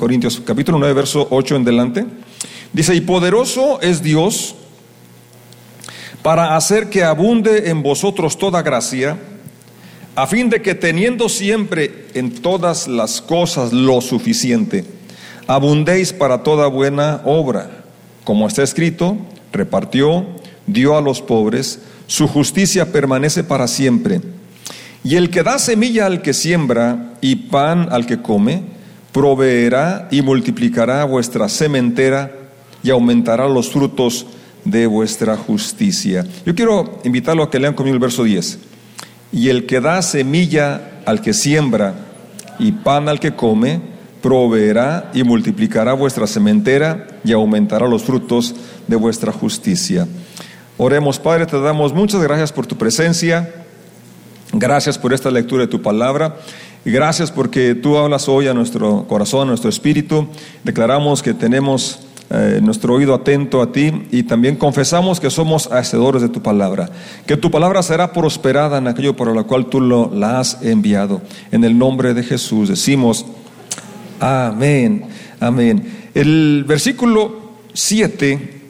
Corintios capítulo 9, verso 8 en delante. Dice, y poderoso es Dios para hacer que abunde en vosotros toda gracia, a fin de que teniendo siempre en todas las cosas lo suficiente, abundéis para toda buena obra. Como está escrito, repartió, dio a los pobres, su justicia permanece para siempre. Y el que da semilla al que siembra y pan al que come, proveerá y multiplicará vuestra sementera y aumentará los frutos de vuestra justicia. Yo quiero invitarlo a que lean conmigo el verso 10. Y el que da semilla al que siembra y pan al que come, proveerá y multiplicará vuestra sementera y aumentará los frutos de vuestra justicia. Oremos, Padre, te damos muchas gracias por tu presencia. Gracias por esta lectura de tu palabra. Y gracias porque tú hablas hoy a nuestro corazón, a nuestro espíritu. Declaramos que tenemos eh, nuestro oído atento a ti y también confesamos que somos hacedores de tu palabra. Que tu palabra será prosperada en aquello por lo cual tú lo, la has enviado. En el nombre de Jesús decimos, amén, amén. El versículo 7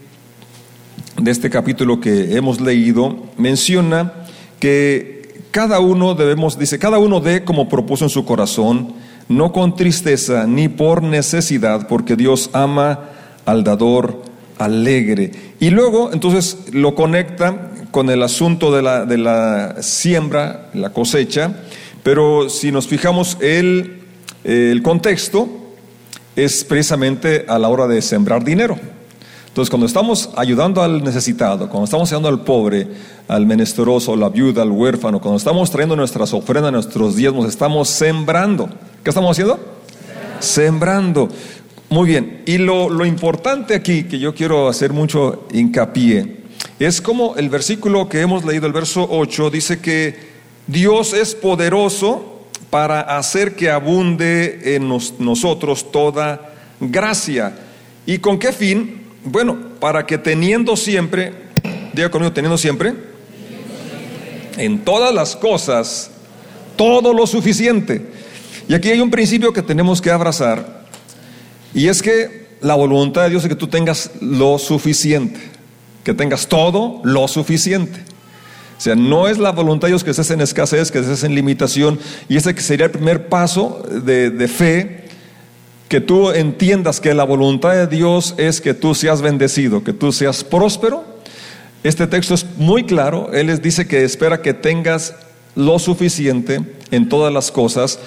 de este capítulo que hemos leído menciona que cada uno debemos, dice, cada uno dé como propuso en su corazón, no con tristeza ni por necesidad, porque Dios ama al dador alegre. Y luego, entonces, lo conecta con el asunto de la, de la siembra, la cosecha, pero si nos fijamos, el, el contexto es precisamente a la hora de sembrar dinero. Entonces, cuando estamos ayudando al necesitado, cuando estamos ayudando al pobre, al menesteroso, la viuda, al huérfano, cuando estamos trayendo nuestras ofrendas, nuestros diezmos, estamos sembrando. ¿Qué estamos haciendo? Sembrando. Muy bien. Y lo, lo importante aquí, que yo quiero hacer mucho hincapié, es como el versículo que hemos leído, el verso 8, dice que Dios es poderoso para hacer que abunde en nosotros toda gracia. ¿Y con qué fin? Bueno, para que teniendo siempre, diga conmigo, teniendo siempre, en todas las cosas, todo lo suficiente. Y aquí hay un principio que tenemos que abrazar, y es que la voluntad de Dios es que tú tengas lo suficiente, que tengas todo lo suficiente. O sea, no es la voluntad de Dios que estés en escasez, que estés en limitación, y ese sería el primer paso de, de fe que tú entiendas que la voluntad de Dios es que tú seas bendecido, que tú seas próspero. Este texto es muy claro. Él les dice que espera que tengas lo suficiente en todas las cosas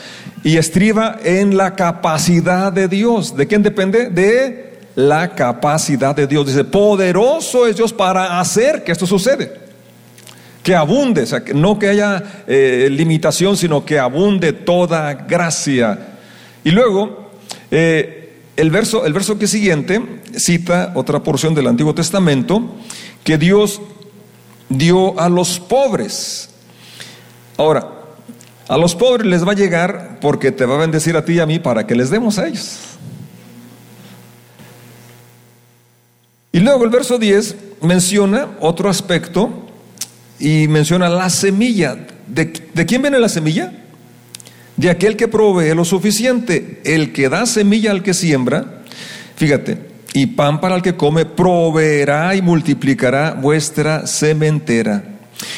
y estriba en la capacidad de Dios. ¿De quién depende? De la capacidad de Dios. Dice, poderoso es Dios para hacer que esto sucede. Que abunde, o sea, no que haya eh, limitación, sino que abunde toda gracia. Y luego eh, el, verso, el verso que siguiente cita otra porción del Antiguo Testamento que Dios dio a los pobres. Ahora, a los pobres les va a llegar porque te va a bendecir a ti y a mí para que les demos a ellos. Y luego el verso 10 menciona otro aspecto y menciona la semilla. ¿De, ¿De quién viene la semilla? De aquel que provee lo suficiente, el que da semilla al que siembra, fíjate, y pan para el que come, proveerá y multiplicará vuestra sementera.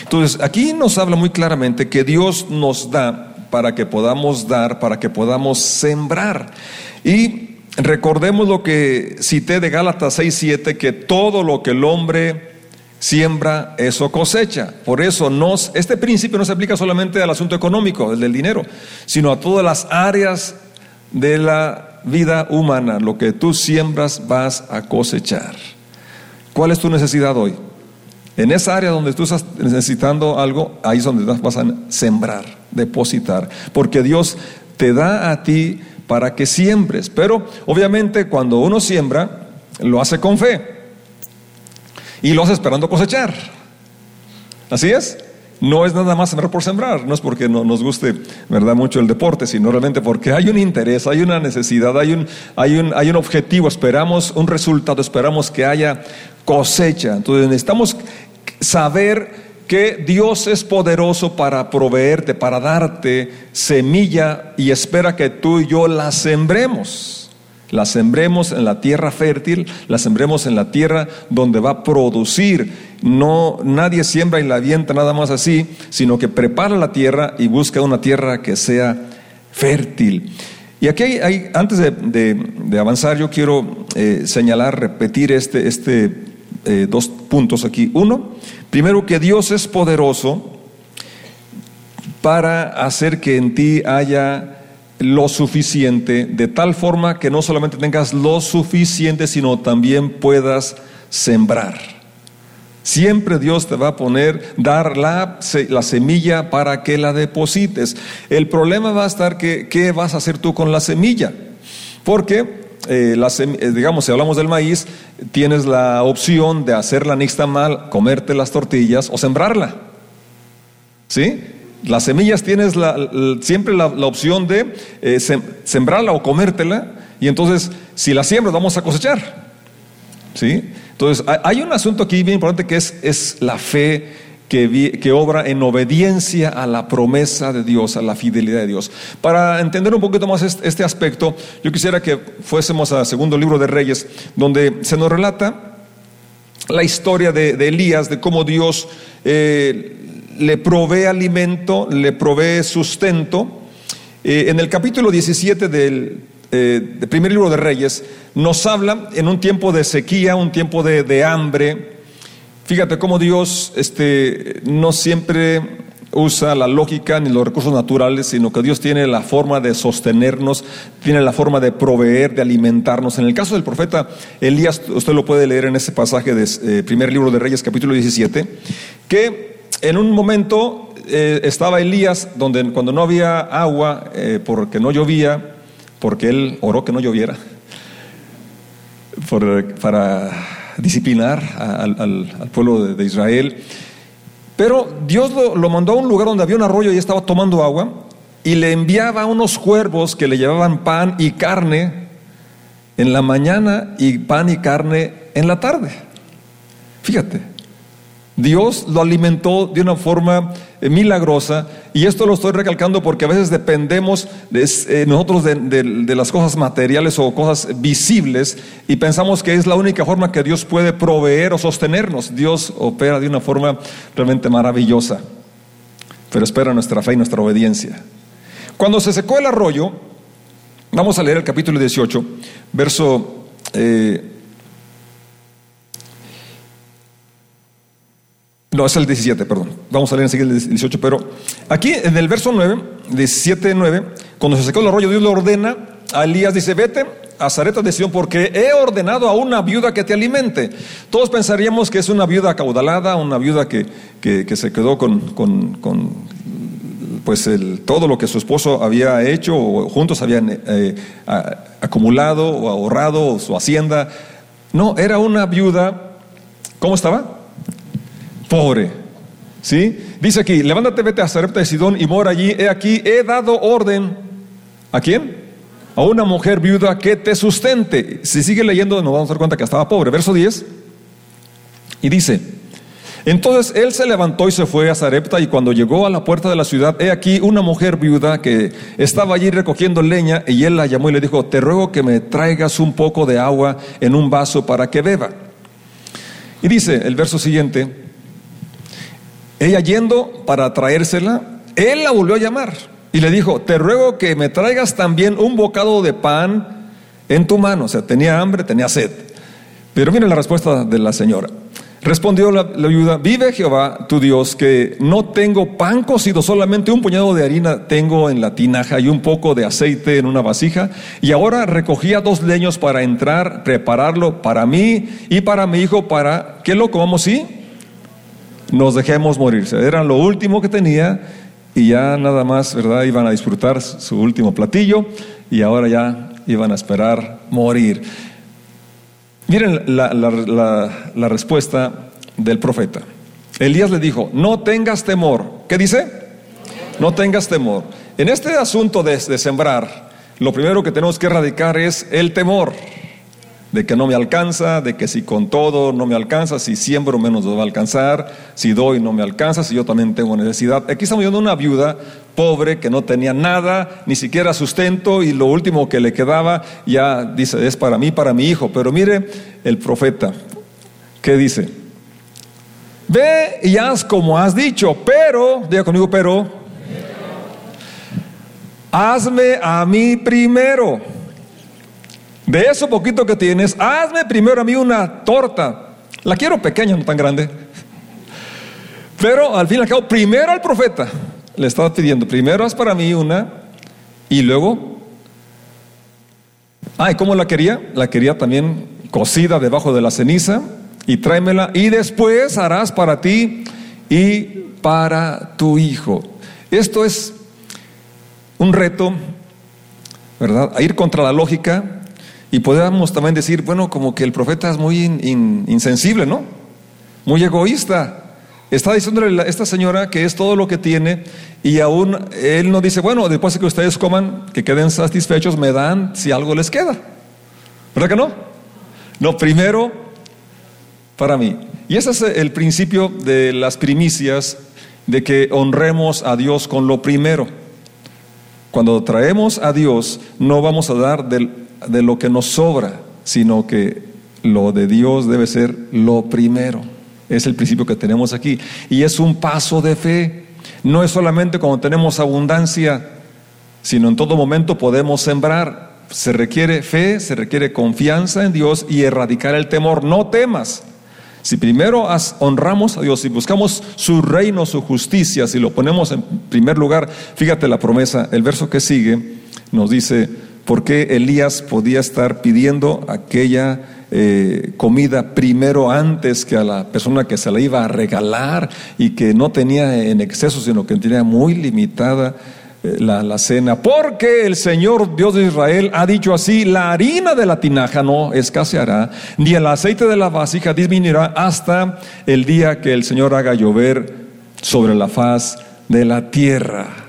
Entonces, aquí nos habla muy claramente que Dios nos da para que podamos dar, para que podamos sembrar. Y recordemos lo que cité de Gálatas 6:7, que todo lo que el hombre siembra, eso cosecha. Por eso nos, este principio no se aplica solamente al asunto económico, el del dinero, sino a todas las áreas de la vida humana. Lo que tú siembras vas a cosechar. ¿Cuál es tu necesidad hoy? En esa área donde tú estás necesitando algo, ahí es donde vas a sembrar, depositar, porque Dios te da a ti para que siembres. Pero obviamente cuando uno siembra, lo hace con fe y lo hace esperando cosechar. Así es. No es nada más sembrar por sembrar, no es porque no nos guste, ¿verdad?, mucho el deporte, sino realmente porque hay un interés, hay una necesidad, hay un, hay un, hay un objetivo, esperamos un resultado, esperamos que haya cosecha. Entonces necesitamos saber que Dios es poderoso para proveerte, para darte semilla y espera que tú y yo la sembremos. La sembremos en la tierra fértil, la sembremos en la tierra donde va a producir. No, nadie siembra y la avienta nada más así, sino que prepara la tierra y busca una tierra que sea fértil. Y aquí hay, antes de, avanzar, yo quiero eh, señalar, repetir este, este eh, dos puntos aquí. Uno, primero que Dios es poderoso para hacer que en ti haya lo suficiente, de tal forma que no solamente tengas lo suficiente, sino también puedas sembrar. Siempre Dios te va a poner, dar la, la, semilla para que la deposites. El problema va a estar que, ¿qué vas a hacer tú con la semilla? Porque, eh, eh, digamos, si hablamos del maíz, tienes la opción de hacerla mal comerte las tortillas o sembrarla. ¿Sí? Las semillas tienes siempre la, opción de eh, sembrarla o comértela, y entonces si la siembras vamos a cosechar. ¿Sí? Entonces hay un asunto aquí bien importante que es, es la fe que, que, obra en obediencia a la promesa de Dios, a la fidelidad de Dios. Para entender un poquito más este, aspecto, yo quisiera que fuésemos al segundo libro de Reyes, donde se nos relata la historia de, Elías, de cómo Dios eh, le provee alimento, le provee sustento. Eh, en el capítulo 17 del, eh, primer libro de Reyes nos habla en un tiempo de sequía, un tiempo de, hambre. Fíjate cómo Dios este, no siempre usa la lógica ni los recursos naturales, sino que Dios tiene la forma de sostenernos, tiene la forma de proveer, de alimentarnos. En el caso del profeta Elías, usted lo puede leer en ese pasaje del eh, primer libro de Reyes, capítulo 17, que en un momento eh, estaba Elías donde cuando no había agua, eh, porque no llovía, porque él oró que no lloviera, para disciplinar al, pueblo de, Israel. Pero Dios lo, mandó a un lugar donde había un arroyo y estaba tomando agua y le enviaba unos cuervos que le llevaban pan y carne en la mañana y pan y carne en la tarde. Fíjate, Dios lo alimentó de una forma eh, milagrosa y esto lo estoy recalcando porque a veces dependemos eh, nosotros de, las cosas materiales o cosas visibles y pensamos que es la única forma que Dios puede proveer o sostenernos. Dios opera de una forma realmente maravillosa, pero espera nuestra fe y nuestra obediencia. Cuando se secó el arroyo, vamos a leer el capítulo 18, verso... Eh, No, es el 17, perdón. Vamos a leer enseguida el 18, pero aquí en el verso 9, 17, 9, cuando se secó el arroyo, Dios le ordena a Elías, dice, vete a Zareta de Sion porque he ordenado a una viuda que te alimente. Todos pensaríamos que es una viuda acaudalada, una viuda que, se quedó con, con, pues el, todo lo que su esposo había hecho o juntos habían eh, acumulado o ahorrado su hacienda. No, era una viuda, ¿cómo estaba? Pobre. ¿Sí? Dice aquí, levántate, vete a Sarepta de Sidón y mora allí. He aquí, he dado orden. ¿A quién? A una mujer viuda que te sustente. Si sigue leyendo, nos vamos a dar cuenta que estaba pobre. Verso 10. Y dice, entonces él se levantó y se fue a Sarepta y cuando llegó a la puerta de la ciudad, he aquí una mujer viuda que estaba allí recogiendo leña y él la llamó y le dijo, te ruego que me traigas un poco de agua en un vaso para que beba. Y dice el verso siguiente, ella yendo para traérsela, él la volvió a llamar y le dijo, te ruego que me traigas también un bocado de pan en tu mano. O sea, tenía hambre, tenía sed. Pero miren la respuesta de la señora. Respondió la, la, viuda, vive Jehová tu Dios, que no tengo pan cocido, solamente un puñado de harina tengo en la tinaja y un poco de aceite en una vasija. Y ahora recogía dos leños para entrar, prepararlo para mí y para mi hijo, para que lo comamos, ¿sí? Nos dejemos morir. Era lo último que tenía y ya nada más, ¿verdad? Iban a disfrutar su último platillo y ahora ya iban a esperar morir. Miren la, la respuesta del profeta. Elías le dijo, no tengas temor. ¿Qué dice? No tengas temor. En este asunto de, de sembrar, lo primero que tenemos que erradicar es el temor. De que no me alcanza, de que si con todo no me alcanza, si siembro menos me va a alcanzar, si doy no me alcanza, si yo también tengo necesidad. Aquí estamos viendo una viuda pobre que no tenía nada, ni siquiera sustento y lo último que le quedaba ya dice es para mí, para mi hijo. Pero mire el profeta, ¿qué dice? Ve y haz como has dicho, pero, diga conmigo, pero, hazme a mí primero. De eso poquito que tienes, hazme primero a mí una torta. La quiero pequeña, no tan grande. Pero al fin y al cabo, primero al profeta le estaba pidiendo, primero haz para mí una y luego, ay, ¿cómo la quería? La quería también cocida debajo de la ceniza y tráemela y después harás para ti y para tu hijo. Esto es un reto, ¿verdad? A ir contra la lógica y podemos también decir, bueno, como que el profeta es muy insensible, ¿no? Muy egoísta. Está diciéndole a esta señora que es todo lo que tiene y aún él no dice, bueno, después de que ustedes coman, que queden satisfechos, me dan si algo les queda. ¿Verdad que no? No, primero para mí. Y ese es el principio de las primicias, de que honremos a Dios con lo primero. Cuando traemos a Dios, no vamos a dar de, de lo que nos sobra, sino que lo de Dios debe ser lo primero. Es el principio que tenemos aquí. Y es un paso de fe. No es solamente cuando tenemos abundancia, sino en todo momento podemos sembrar. Se requiere fe, se requiere confianza en Dios y erradicar el temor. No temas. Si primero honramos a Dios y buscamos su reino, su justicia, si lo ponemos en primer lugar, fíjate la promesa, el verso que sigue nos dice, ¿por qué Elías podía estar pidiendo aquella eh, comida primero antes que a la persona que se la iba a regalar y que no tenía en exceso, sino que tenía muy limitada eh, la, cena, porque el Señor Dios de Israel ha dicho así, la harina de la tinaja no escaseará, ni el aceite de la vasija disminuirá hasta el día que el Señor haga llover sobre la faz de la tierra.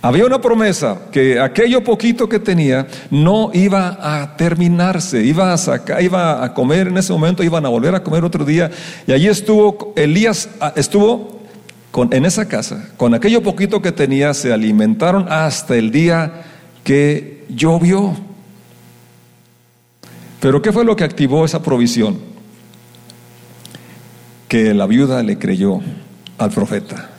Había una promesa que aquello poquito que tenía no iba a terminarse, iba a sacar, iba a comer en ese momento, iban a volver a comer otro día. Y allí estuvo, Elías ah, estuvo en esa casa, con aquello poquito que tenía, se alimentaron hasta el día que llovió. Pero ¿qué fue lo que activó esa provisión? Que la viuda le creyó al profeta,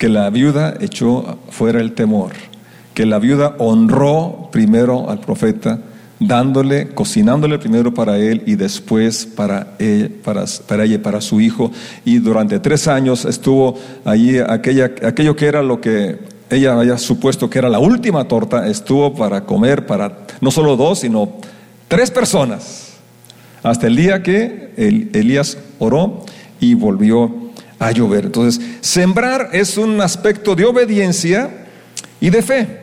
que la viuda echó fuera el temor, que la viuda honró primero al profeta dándole, cocinándole primero para él y después para ella, para, para ella, para su hijo. Y durante tres años estuvo allí aquella, aquello que era lo que ella había supuesto que era la última torta, estuvo para comer para no solo dos, sino tres personas. Hasta el día que Elías oró y volvió a llover. Entonces, sembrar es un aspecto de obediencia y de fe.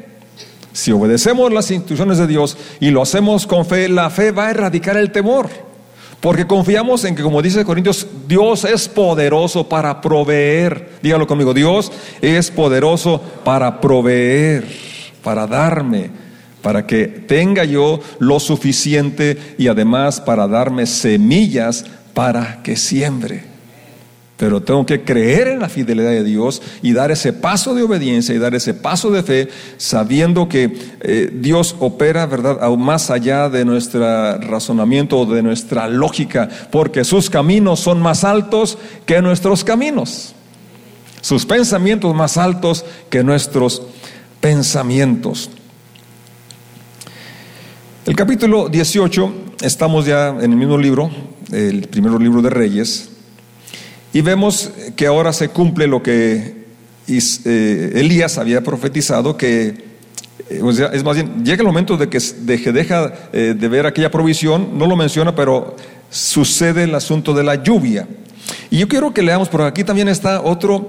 Si obedecemos las instrucciones de Dios y lo hacemos con fe, la fe va a erradicar el temor. Porque confiamos en que, como dice Corintios, Dios es poderoso para proveer. Dígalo conmigo, Dios es poderoso para proveer, para darme, para que tenga yo lo suficiente y además para darme semillas para que siembre. Pero tengo que creer en la fidelidad de Dios y dar ese paso de obediencia y dar ese paso de fe, sabiendo que eh, Dios opera, ¿verdad?, aún más allá de nuestro razonamiento o de nuestra lógica, porque sus caminos son más altos que nuestros caminos, sus pensamientos más altos que nuestros pensamientos. El capítulo 18, estamos ya en el mismo libro, el primer libro de Reyes. Y vemos que ahora se cumple lo que eh, Elías había profetizado, que eh, es más bien, llega el momento de que deja eh, de ver aquella provisión, no lo menciona, pero sucede el asunto de la lluvia. Y yo quiero que leamos, por aquí también está otra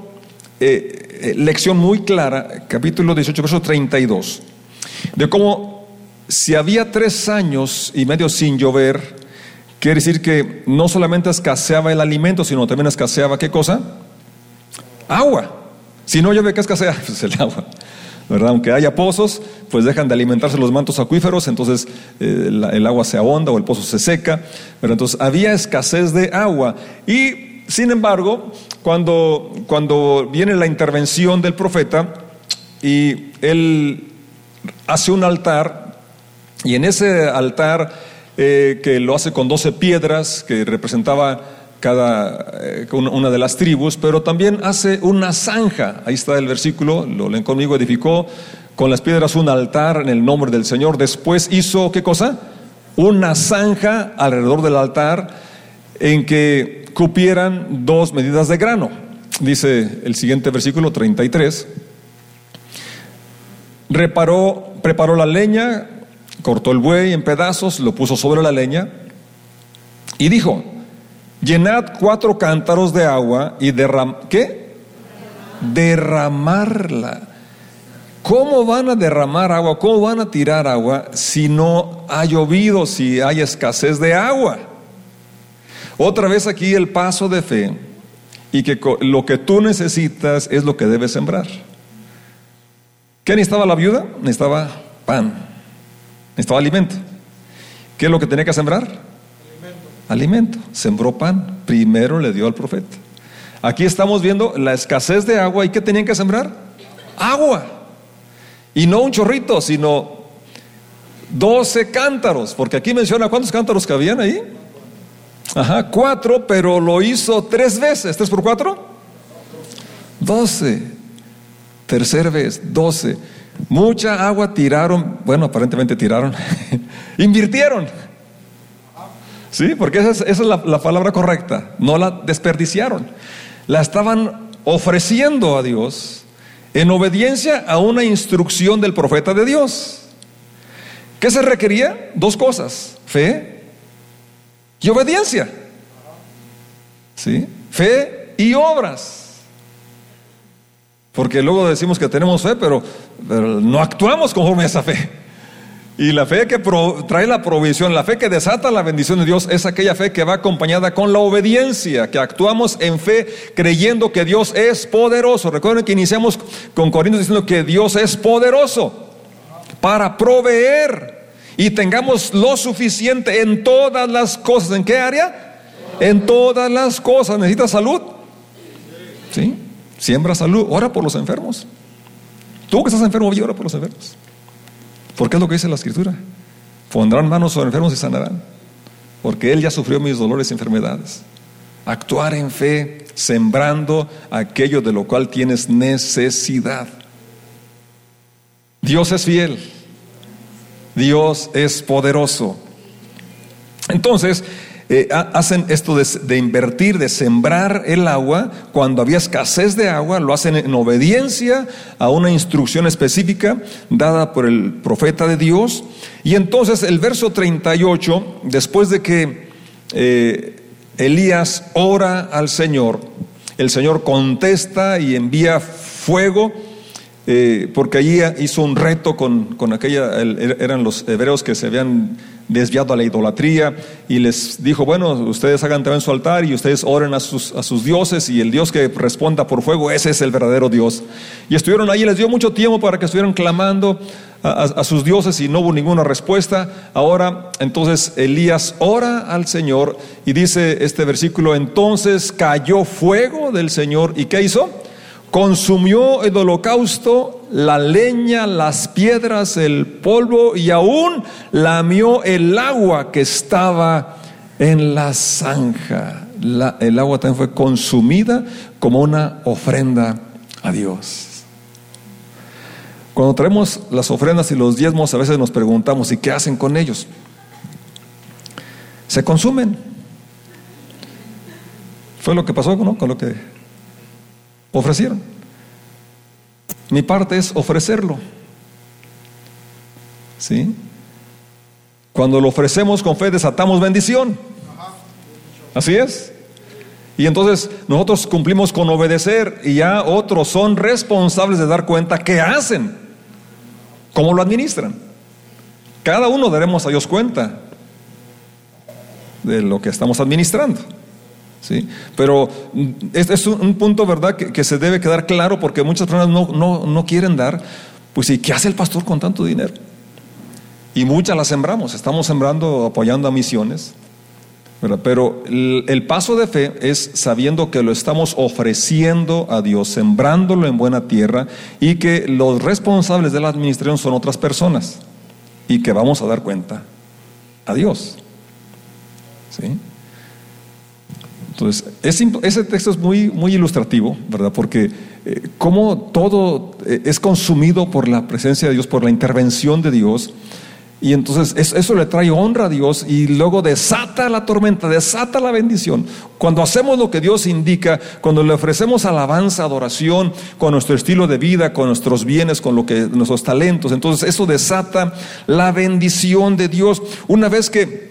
lección muy clara, capítulo 18, verso 32, de cómo si había tres años y medio sin llover, Quiere decir que no solamente escaseaba el alimento, sino también escaseaba qué cosa? Agua. Si no llueve, ¿qué escasea? Pues el agua. ¿verdad? Aunque haya pozos, pues dejan de alimentarse los mantos acuíferos, entonces eh, el agua se ahonda o el pozo se seca. Pero entonces había escasez de agua. Y sin embargo, cuando, cuando viene la intervención del profeta y él hace un altar, y en ese altar eh, que lo hace con doce piedras, que representaba cada eh, una de las tribus, pero también hace una zanja. Ahí está el versículo, lo leen conmigo, edificó con las piedras un altar en el nombre del Señor. Después hizo, ¿qué cosa? Una zanja alrededor del altar en que cupieran dos medidas de grano. Dice el siguiente versículo 33. Reparó, preparó la leña, cortó el buey en pedazos, lo puso sobre la leña y dijo, Llenad cuatro cántaros de agua y derram ¿qué? Derramarla. ¿Cómo van a derramar agua? ¿Cómo van a tirar agua si no ha llovido, si hay escasez de agua? Otra vez aquí el paso de fe y que lo que tú necesitas es lo que debes sembrar. ¿Qué necesitaba la viuda? Necesitaba pan, necesitaba alimento. ¿Qué es lo que tenía que sembrar? alimento, sembró pan, primero le dio al profeta. Aquí estamos viendo la escasez de agua y ¿qué tenían que sembrar? Agua. Y no un chorrito, sino 12 cántaros, porque aquí menciona cuántos cántaros que habían ahí. Ajá, cuatro, pero lo hizo tres veces. ¿Tres por cuatro? Doce. Tercera vez, doce. Mucha agua tiraron, bueno, aparentemente tiraron, invirtieron. Sí, porque esa es, la, la palabra correcta. No la desperdiciaron. La estaban ofreciendo a Dios en obediencia a una instrucción del profeta de Dios. ¿Qué se requería? Dos cosas, fe y obediencia. ¿Sí? Fe y obras. Porque luego decimos que tenemos fe, pero, no actuamos conforme a esa fe. Y la fe que trae la provisión, la fe que desata la bendición de Dios es aquella fe que va acompañada con la obediencia, que actuamos en fe creyendo que Dios es poderoso. Recuerden que iniciamos con Corintios diciendo que Dios es poderoso para proveer y tengamos lo suficiente en todas las cosas. ¿En qué área? En todas las cosas. ¿Necesitas salud? ¿Sí? Siembra salud, ora por los enfermos. Tú que estás enfermo, ora por los enfermos. Porque es lo que dice la escritura. Pondrán manos sobre enfermos y sanarán. Porque Él ya sufrió mis dolores y enfermedades. Actuar en fe, sembrando aquello de lo cual tienes necesidad. Dios es fiel. Dios es poderoso. Entonces, eh, hacen esto de, invertir, de sembrar el agua, cuando había escasez de agua, lo hacen en obediencia a una instrucción específica dada por el profeta de Dios. Y entonces el verso 38, después de que eh, Elías ora al Señor, el Señor contesta y envía fuego. Eh, porque allí hizo un reto con, con aquella, eran los hebreos que se habían desviado a la idolatría y les dijo, bueno, ustedes hagan también su altar y ustedes oren a sus, a sus dioses y el Dios que responda por fuego, ese es el verdadero Dios. Y estuvieron ahí, les dio mucho tiempo para que estuvieran clamando a, a sus dioses y no hubo ninguna respuesta. Ahora, entonces Elías ora al Señor y dice este versículo, entonces cayó fuego del Señor y ¿qué hizo? Consumió el holocausto, la leña, las piedras, el polvo y aún lamió el agua que estaba en la zanja. el agua también fue consumida como una ofrenda a Dios. Cuando traemos las ofrendas y los diezmos, a veces nos preguntamos, ¿y qué hacen con ellos? Se consumen. Fue lo que pasó ¿no? con lo que ofrecieron. Mi parte es ofrecerlo. ¿Sí? Cuando lo ofrecemos con fe desatamos bendición. Así es. Y entonces nosotros cumplimos con obedecer y ya otros son responsables de dar cuenta qué hacen, cómo lo administran. Cada uno daremos a Dios cuenta de lo que estamos administrando. ¿Sí? Pero este es un punto, ¿verdad?, que, se debe quedar claro porque muchas personas no, no, quieren dar Pues ¿y qué hace el pastor con tanto dinero? Y muchas las sembramos, estamos sembrando, apoyando a misiones. Pero el, paso de fe es sabiendo que lo estamos ofreciendo a Dios, sembrándolo en buena tierra y que los responsables de la administración son otras personas y que vamos a dar cuenta a Dios. ¿Sí? Entonces, ese texto es muy, muy ilustrativo, ¿verdad? Porque eh, como todo eh, es consumido por la presencia de Dios, por la intervención de Dios, y entonces eso le trae honra a Dios y luego desata la tormenta, desata la bendición. Cuando hacemos lo que Dios indica, cuando le ofrecemos alabanza, adoración, con nuestro estilo de vida, con nuestros bienes, con lo que nuestros talentos, entonces eso desata la bendición de Dios. Una vez que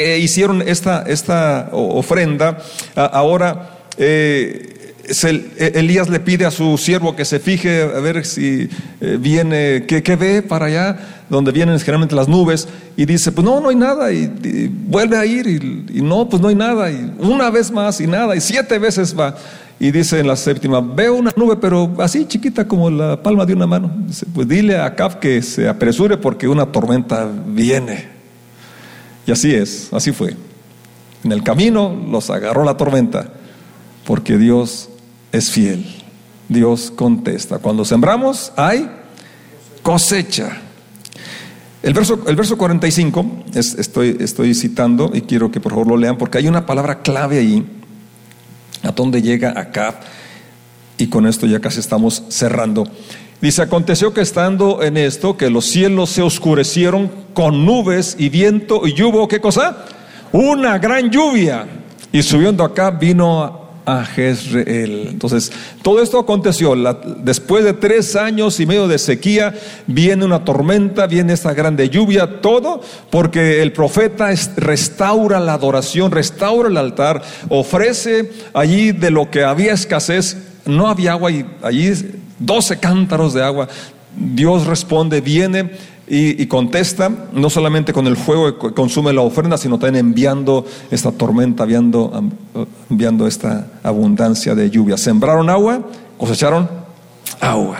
eh, hicieron esta, esta ofrenda, ahora eh, e, Elías le pide a su siervo que se fije a ver si eh, viene, ¿qué, ve para allá? Donde vienen generalmente las nubes, y dice, pues no, no hay nada, y, vuelve a ir, y, no, pues no hay nada, y una vez más, y nada, y siete veces va, y dice en la séptima, veo una nube, pero así chiquita como la palma de una mano. Dice, pues dile a Acab que se apresure porque una tormenta viene. Y así es, así fue. En el camino los agarró la tormenta, porque Dios es fiel. Dios contesta. Cuando sembramos hay cosecha. El verso, el verso 45, estoy, estoy citando y quiero que por favor lo lean porque hay una palabra clave ahí, a donde llega acá, y con esto ya casi estamos cerrando. Dice, aconteció que estando en esto, que los cielos se oscurecieron con nubes y viento y hubo, ¿qué cosa? Una gran lluvia. Y subiendo acá vino a Jezreel. Entonces, todo esto aconteció. después de tres años y medio de sequía, viene una tormenta, viene esta grande lluvia, todo porque el profeta restaura la adoración, restaura el altar, ofrece allí de lo que había escasez, no había agua y allí 12 cántaros de agua. Dios responde, viene y, contesta, no solamente con el fuego que consume la ofrenda, sino también enviando esta tormenta, enviando, enviando esta abundancia de lluvia. Sembraron agua, cosecharon agua.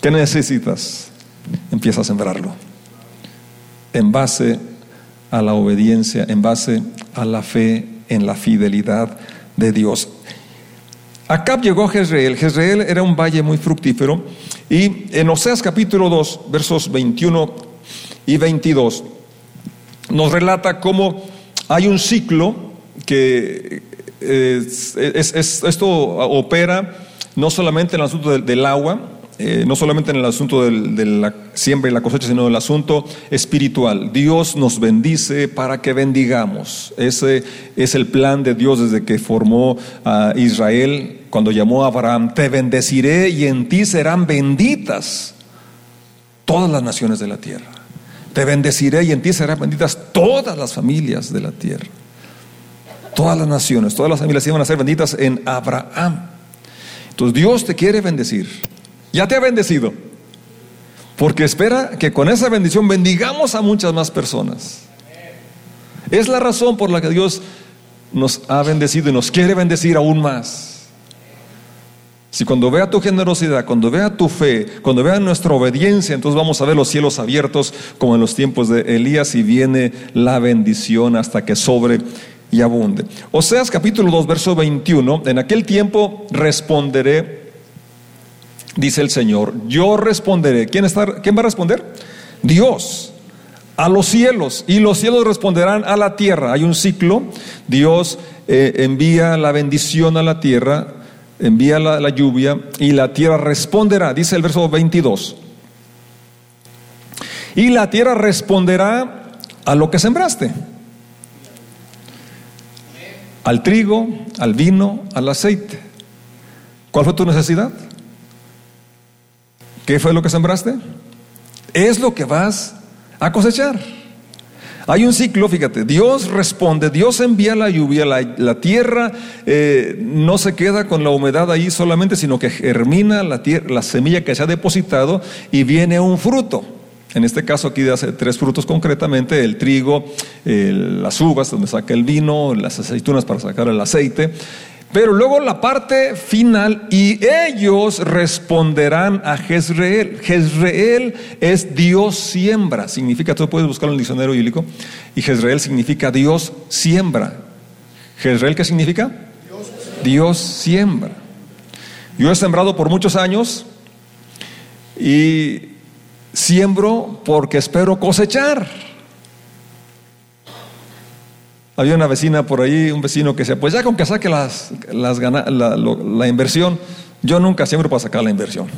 ¿Qué necesitas? Empieza a sembrarlo. En base a la obediencia, en base a la fe, en la fidelidad de Dios. Acab llegó a Jezreel. Jezreel era un valle muy fructífero. Y en Oseas capítulo 2, versos 21 y 22, nos relata cómo hay un ciclo que esto opera no solamente en el asunto del agua, eh, no solamente en el asunto de la siembra y la cosecha, sino en el asunto espiritual. Dios nos bendice para que bendigamos. Ese es el plan de Dios desde que formó a Israel, cuando llamó a Abraham, te bendeciré y en ti serán benditas todas las naciones de la tierra. Te bendeciré y en ti serán benditas todas las familias de la tierra. Todas las naciones, todas las familias iban a ser benditas en Abraham. Entonces Dios te quiere bendecir. Ya te ha bendecido. Porque espera que con esa bendición bendigamos a muchas más personas. Es la razón por la que Dios nos ha bendecido y nos quiere bendecir aún más. Si cuando vea tu generosidad, cuando vea tu fe, cuando vea nuestra obediencia, entonces vamos a ver los cielos abiertos como en los tiempos de Elías y viene la bendición hasta que sobre y abunde. Oseas capítulo 2, verso 21, en aquel tiempo responderé dice el Señor, yo responderé. ¿Quién, está, ¿Quién va a responder? Dios a los cielos y los cielos responderán a la tierra. Hay un ciclo, Dios eh, envía la bendición a la tierra, envía la, la lluvia y la tierra responderá, dice el verso 22. Y la tierra responderá a lo que sembraste. Al trigo, al vino, al aceite. ¿Cuál fue tu necesidad? ¿Qué fue lo que sembraste? Es lo que vas a cosechar. Hay un ciclo, fíjate, Dios responde, Dios envía la lluvia, la, tierra eh, no se queda con la humedad ahí solamente, sino que germina la, la semilla que se ha depositado y viene un fruto. En este caso aquí hace tres frutos concretamente, el trigo, las uvas donde saca el vino, las aceitunas para sacar el aceite. Pero luego la parte final, y ellos responderán a Jezreel. Jezreel es Dios siembra, significa, tú puedes buscarlo en el diccionario bíblico, y Jezreel significa Dios siembra. ¿Jezreel qué significa? Dios siembra. Yo he sembrado por muchos años y siembro porque espero cosechar. Había una vecina por ahí, un vecino que decía, pues ya con que saque las, las la, inversión, yo nunca siembro para sacar la inversión.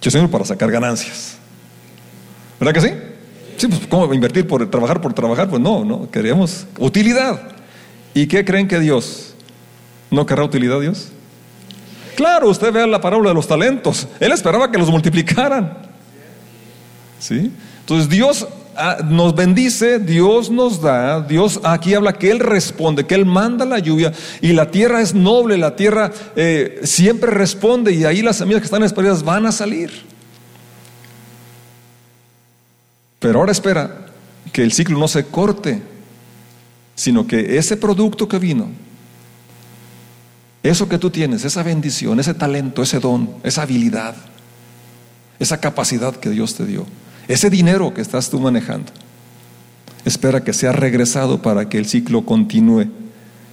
Yo siembro para sacar ganancias. ¿Verdad que sí? Sí, pues ¿cómo invertir por trabajar por trabajar? Pues no, no, queríamos utilidad. ¿Y qué creen que Dios? ¿No querrá utilidad Dios? Claro, usted vea la parábola de los talentos. Él esperaba que los multiplicaran. ¿Sí? Entonces Dios nos bendice, Dios nos da, Dios aquí habla que Él responde, que Él manda la lluvia y la tierra es noble, la tierra eh, siempre responde y ahí las semillas que están esperadas van a salir. Pero ahora espera que el ciclo no se corte, sino que ese producto que vino, eso que tú tienes, esa bendición, ese talento, ese don, esa habilidad, esa capacidad que Dios te dio, ese dinero que estás tú manejando, espera que sea regresado para que el ciclo continúe.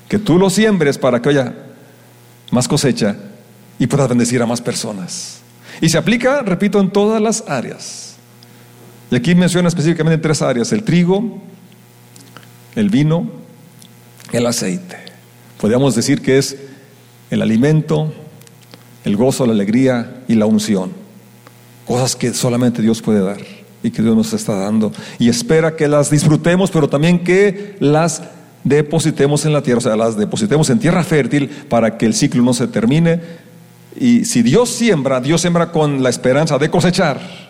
Que tú lo siembres para que haya más cosecha y puedas bendecir a más personas. Y se aplica, repito, en todas las áreas. Y aquí menciona específicamente tres áreas, el trigo, el vino, el aceite. Podríamos decir que es el alimento, el gozo, la alegría y la unción. Cosas que solamente Dios puede dar y que Dios nos está dando. Y espera que las disfrutemos, pero también que las depositemos en la tierra, o sea, las depositemos en tierra fértil para que el ciclo no se termine. Y si Dios siembra, Dios siembra con la esperanza de cosechar.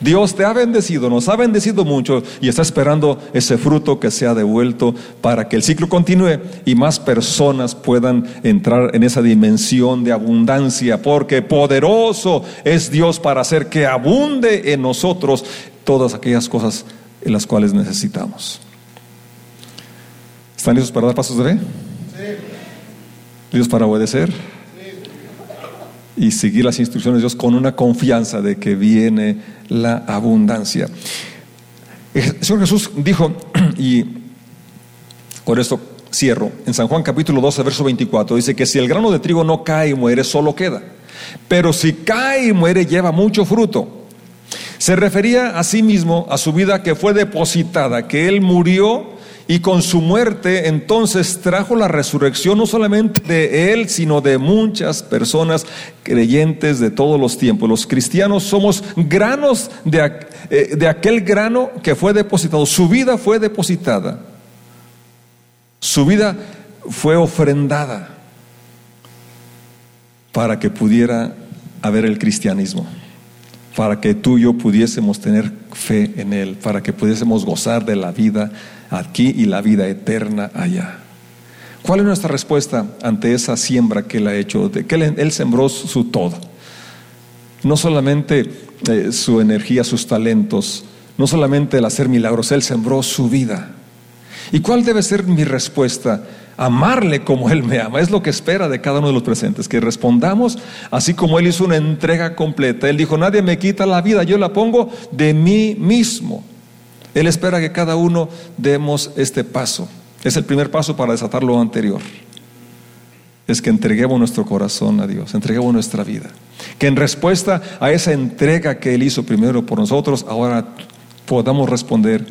Dios te ha bendecido, nos ha bendecido mucho y está esperando ese fruto que sea devuelto para que el ciclo continúe y más personas puedan entrar en esa dimensión de abundancia, porque poderoso es Dios para hacer que abunde en nosotros todas aquellas cosas en las cuales necesitamos. ¿Están listos para dar pasos de fe? ¿Listos para obedecer? Y seguir las instrucciones de Dios con una confianza de que viene la abundancia. El Señor Jesús dijo, y con esto cierro, en San Juan capítulo 12, verso 24, dice que si el grano de trigo no cae y muere, solo queda. Pero si cae y muere, lleva mucho fruto. Se refería a sí mismo, a su vida que fue depositada, que Él murió y con su muerte entonces trajo la resurrección no solamente de él, sino de muchas personas creyentes de todos los tiempos. Los cristianos somos granos de, eh, de aquel grano que fue depositado. Su vida fue depositada. Su vida fue ofrendada para que pudiera haber el cristianismo para que tú y yo pudiésemos tener fe en Él, para que pudiésemos gozar de la vida aquí y la vida eterna allá. ¿Cuál es nuestra respuesta ante esa siembra que Él ha hecho? De que él, sembró su todo. No solamente eh, su energía, sus talentos, no solamente el hacer milagros, Él sembró su vida. ¿Y cuál debe ser mi respuesta? Amarle como Él me ama. Es lo que espera de cada uno de los presentes, que respondamos así como Él hizo una entrega completa. Él dijo, nadie me quita la vida, yo la pongo de mí mismo. Él espera que cada uno demos este paso. Es el primer paso para desatar lo anterior. Es que entreguemos nuestro corazón a Dios, entreguemos nuestra vida. Que en respuesta a esa entrega que Él hizo primero por nosotros, ahora podamos responder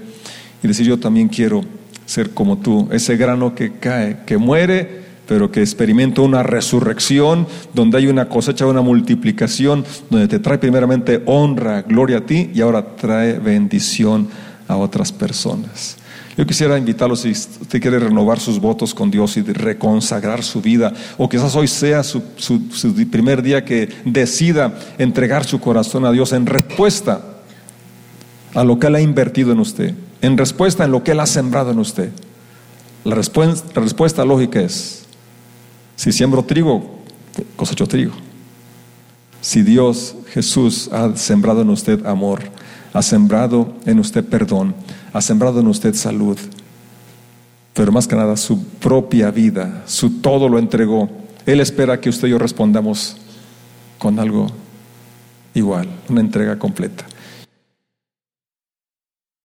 y decir yo también quiero ser como tú, ese grano que cae, que muere, pero que experimenta una resurrección, donde hay una cosecha, una multiplicación, donde te trae primeramente honra, gloria a ti y ahora trae bendición a otras personas. Yo quisiera invitarlo si usted quiere renovar sus votos con Dios y reconsagrar su vida, o quizás hoy sea su, su primer día que decida entregar su corazón a Dios en respuesta a lo que Él ha invertido en usted en respuesta en lo que Él ha sembrado en usted. La respuesta, lógica es, si siembro trigo, cosecho trigo. Si Dios, Jesús, ha sembrado en usted amor, ha sembrado en usted perdón, ha sembrado en usted salud, pero más que nada su propia vida, su todo lo entregó. Él espera que usted y yo respondamos con algo igual, una entrega completa.